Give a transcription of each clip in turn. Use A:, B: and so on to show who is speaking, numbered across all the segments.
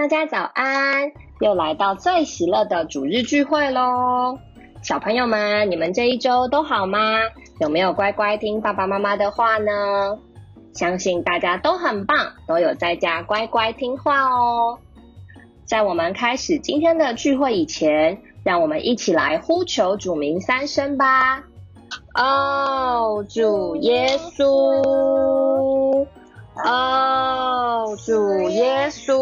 A: 大家早安！又来到最喜乐的主日聚会喽！小朋友们，你们这一周都好吗？有没有乖乖听爸爸妈妈的话呢？相信大家都很棒，都有在家乖乖听话哦。在我们开始今天的聚会以前，让我们一起来呼求主名三声吧。哦，主耶稣！哦，主耶稣！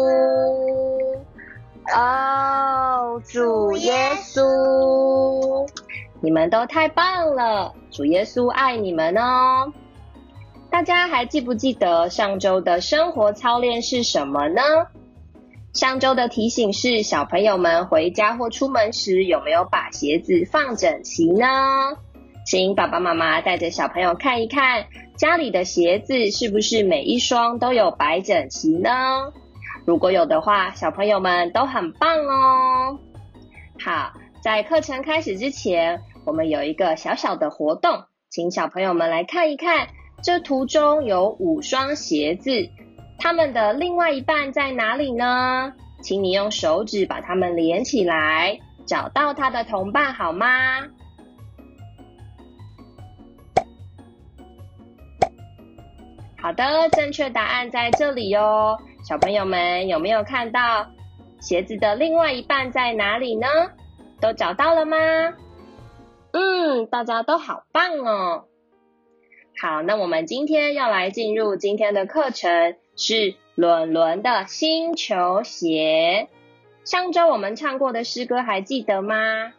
A: 你们都太棒了，主耶稣爱你们哦。大家还记不记得上周的生活操练是什么呢？上周的提醒是，小朋友们回家或出门时有没有把鞋子放整齐呢？请爸爸妈妈带着小朋友看一看，家里的鞋子是不是每一双都有摆整齐呢？如果有的话，小朋友们都很棒哦。好，在课程开始之前，我们有一个小小的活动，请小朋友们来看一看，这图中有五双鞋子，它们的另外一半在哪里呢？请你用手指把它们连起来，找到它的同伴好吗？好的，正确答案在这里哟。小朋友们有没有看到鞋子的另外一半在哪里呢？都找到了吗？嗯，大家都好棒哦。好，那我们今天要来进入今天的课程，是伦伦的星球鞋。上周我们唱过的诗歌还记得吗？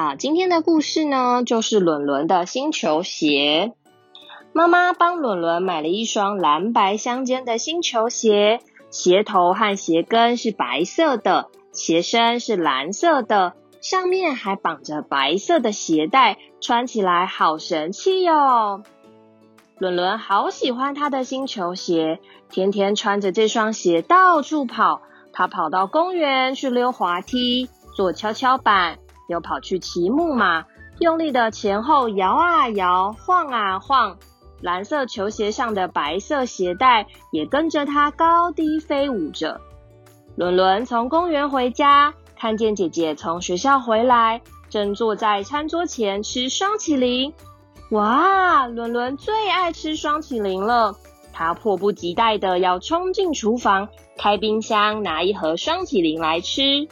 A: 好，今天的故事呢，就是伦伦的星球鞋。妈妈帮伦伦买了一双蓝白相间的星球鞋，鞋头和鞋跟是白色的，鞋身是蓝色的，上面还绑着白色的鞋带，穿起来好神气哟。伦伦好喜欢他的星球鞋，天天穿着这双鞋到处跑。他跑到公园去溜滑梯，坐跷跷板。又跑去骑木马，用力的前后摇啊摇，晃啊晃，蓝色球鞋上的白色鞋带也跟着它高低飞舞着。伦伦从公园回家，看见姐姐从学校回来，正坐在餐桌前吃双麒麟。哇，伦伦最爱吃双麒麟了，他迫不及待的要冲进厨房，开冰箱拿一盒双麒麟来吃。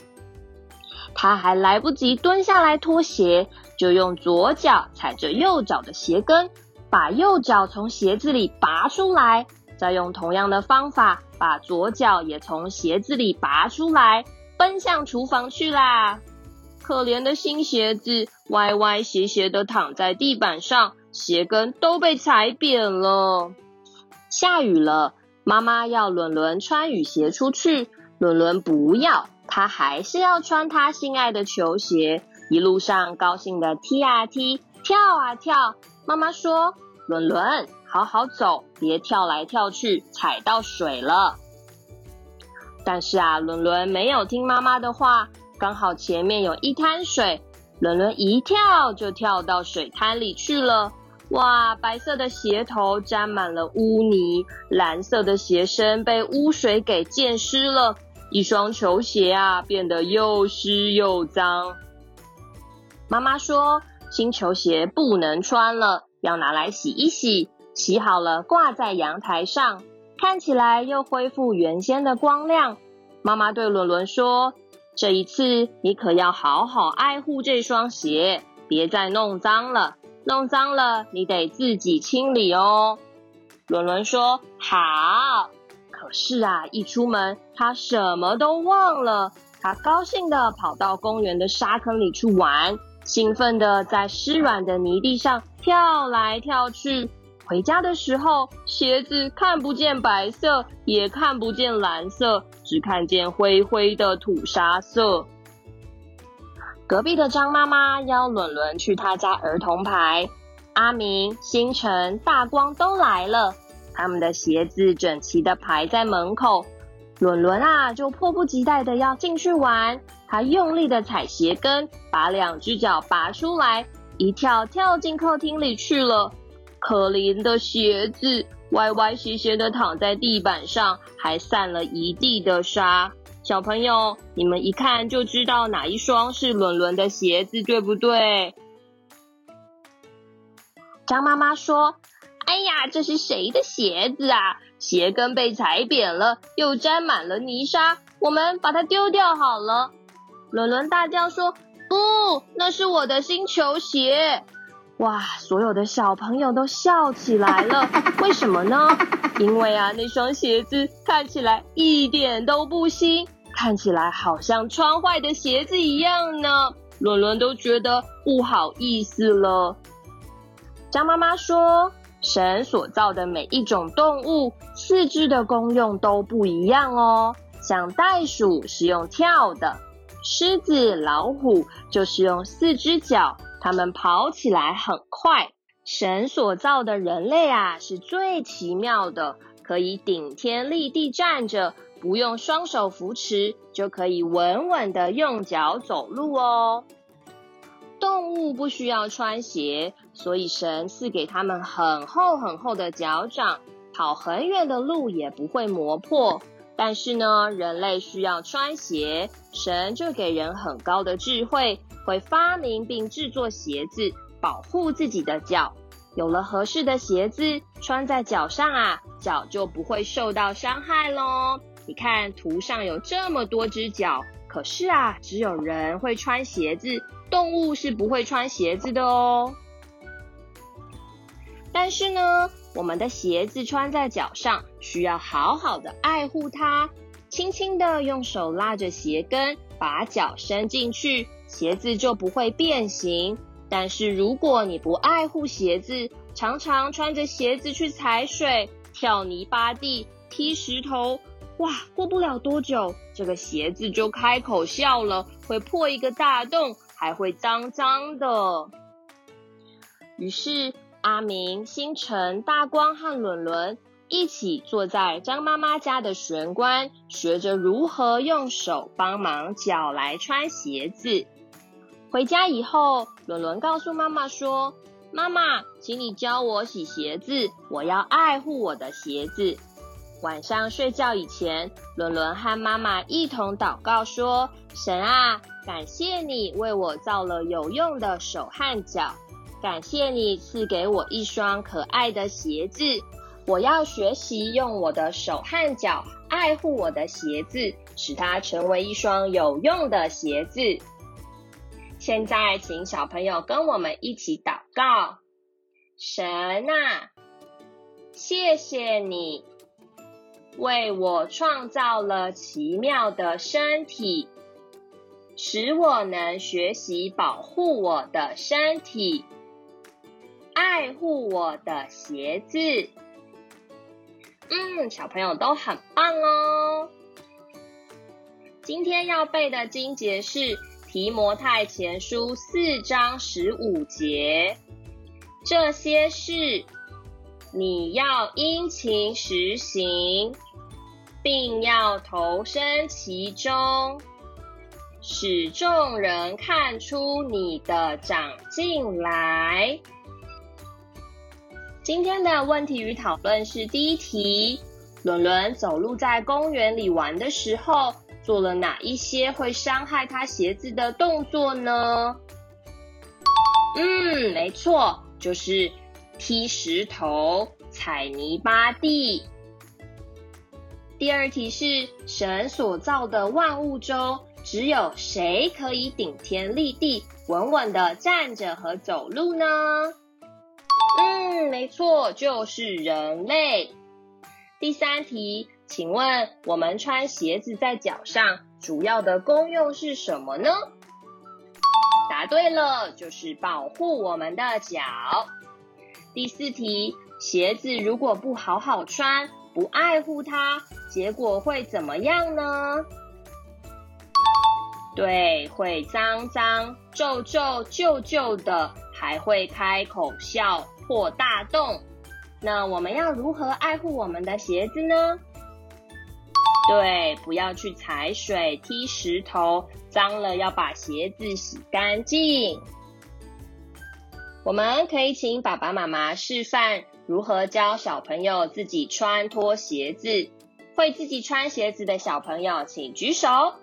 A: 他还来不及蹲下来脱鞋，就用左脚踩着右脚的鞋跟，把右脚从鞋子里拔出来，再用同样的方法把左脚也从鞋子里拔出来，奔向厨房去啦！可怜的新鞋子歪歪斜斜的躺在地板上，鞋跟都被踩扁了。下雨了，妈妈要伦伦穿雨鞋出去，伦伦不要。他还是要穿他心爱的球鞋，一路上高兴的踢啊踢，跳啊跳。妈妈说：“伦伦，好好走，别跳来跳去，踩到水了。”但是啊，伦伦没有听妈妈的话，刚好前面有一滩水，伦伦一跳就跳到水滩里去了。哇，白色的鞋头沾满了污泥，蓝色的鞋身被污水给溅湿了。一双球鞋啊，变得又湿又脏。妈妈说：“新球鞋不能穿了，要拿来洗一洗。洗好了，挂在阳台上，看起来又恢复原先的光亮。妈妈对伦伦说：“这一次你可要好好爱护这双鞋，别再弄脏了。弄脏了，你得自己清理哦。”伦伦说：“好。”可是啊，一出门他什么都忘了。他高兴的跑到公园的沙坑里去玩，兴奋的在湿软的泥地上跳来跳去。回家的时候，鞋子看不见白色，也看不见蓝色，只看见灰灰的土沙色。隔壁的张妈妈邀伦伦去她家儿童牌，阿明、星辰、大光都来了，他们的鞋子整齐的排在门口。伦伦啊，就迫不及待的要进去玩，他用力的踩鞋跟，把两只脚拔出来，一跳跳进客厅里去了。可怜的鞋子，歪歪斜斜的躺在地板上，还散了一地的沙。小朋友，你们一看就知道哪一双是伦伦的鞋子，对不对？张妈妈说：“哎呀，这是谁的鞋子啊？鞋跟被踩扁了，又沾满了泥沙，我们把它丢掉好了。”伦伦大叫说：“不，那是我的新球鞋。”哇！所有的小朋友都笑起来了。为什么呢？因为啊，那双鞋子看起来一点都不新，看起来好像穿坏的鞋子一样呢。伦伦都觉得不好意思了。张妈妈说：“神所造的每一种动物，四肢的功用都不一样哦。像袋鼠是用跳的，狮子、老虎就是用四只脚。”他们跑起来很快。神所造的人类啊，是最奇妙的，可以顶天立地站着，不用双手扶持，就可以稳稳的用脚走路哦。动物不需要穿鞋，所以神赐给他们很厚很厚的脚掌，跑很远的路也不会磨破。但是呢，人类需要穿鞋，神就给人很高的智慧。会发明并制作鞋子，保护自己的脚。有了合适的鞋子穿在脚上啊，脚就不会受到伤害喽。你看图上有这么多只脚，可是啊，只有人会穿鞋子，动物是不会穿鞋子的哦。但是呢，我们的鞋子穿在脚上，需要好好的爱护它，轻轻的用手拉着鞋跟，把脚伸进去。鞋子就不会变形，但是如果你不爱护鞋子，常常穿着鞋子去踩水、跳泥巴地、踢石头，哇，过不了多久，这个鞋子就开口笑了，会破一个大洞，还会脏脏的。于是，阿明、星辰、大光和伦伦一起坐在张妈妈家的玄关，学着如何用手帮忙脚来穿鞋子。回家以后，伦伦告诉妈妈说：“妈妈，请你教我洗鞋子，我要爱护我的鞋子。”晚上睡觉以前，伦伦和妈妈一同祷告说：“神啊，感谢你为我造了有用的手和脚，感谢你赐给我一双可爱的鞋子。我要学习用我的手和脚爱护我的鞋子，使它成为一双有用的鞋子。”现在，请小朋友跟我们一起祷告：神啊，谢谢你为我创造了奇妙的身体，使我能学习保护我的身体，爱护我的鞋子。嗯，小朋友都很棒哦。今天要背的经节是。提摩太前书四章十五节，这些事你要殷勤实行，并要投身其中，使众人看出你的长进来。今天的问题与讨论是第一题：伦伦走路在公园里玩的时候。做了哪一些会伤害他鞋子的动作呢？嗯，没错，就是踢石头、踩泥巴地。第二题是神所造的万物中，只有谁可以顶天立地、稳稳的站着和走路呢？嗯，没错，就是人类。第三题，请问我们穿鞋子在脚上，主要的功用是什么呢？答对了，就是保护我们的脚。第四题，鞋子如果不好好穿，不爱护它，结果会怎么样呢？对，会脏脏、皱皱、旧旧的，还会开口笑、破大洞。那我们要如何爱护我们的鞋子呢？对，不要去踩水、踢石头，脏了要把鞋子洗干净。我们可以请爸爸妈妈示范如何教小朋友自己穿脱鞋子。会自己穿鞋子的小朋友，请举手。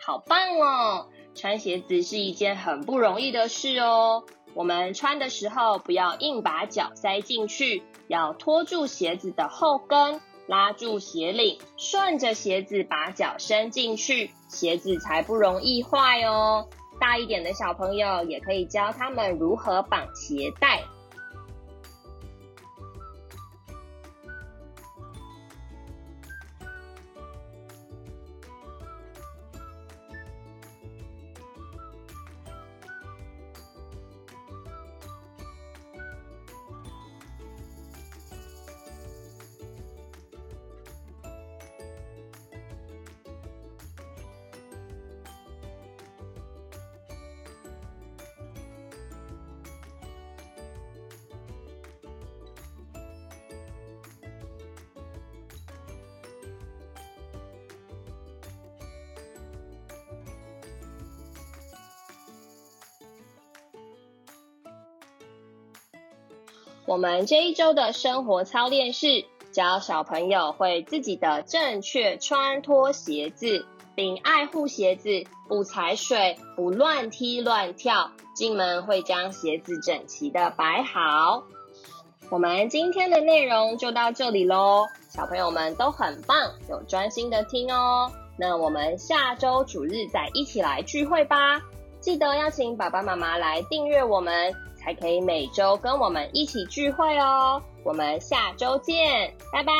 A: 好棒哦！穿鞋子是一件很不容易的事哦。我们穿的时候，不要硬把脚塞进去，要拖住鞋子的后跟，拉住鞋领，顺着鞋子把脚伸进去，鞋子才不容易坏哦。大一点的小朋友也可以教他们如何绑鞋带。我们这一周的生活操练是教小朋友会自己的正确穿脱鞋子，并爱护鞋子，不踩水，不乱踢乱跳。进门会将鞋子整齐的摆好。我们今天的内容就到这里喽，小朋友们都很棒，有专心的听哦。那我们下周主日再一起来聚会吧，记得要请爸爸妈妈来订阅我们。还可以每周跟我们一起聚会哦，我们下周见，拜拜。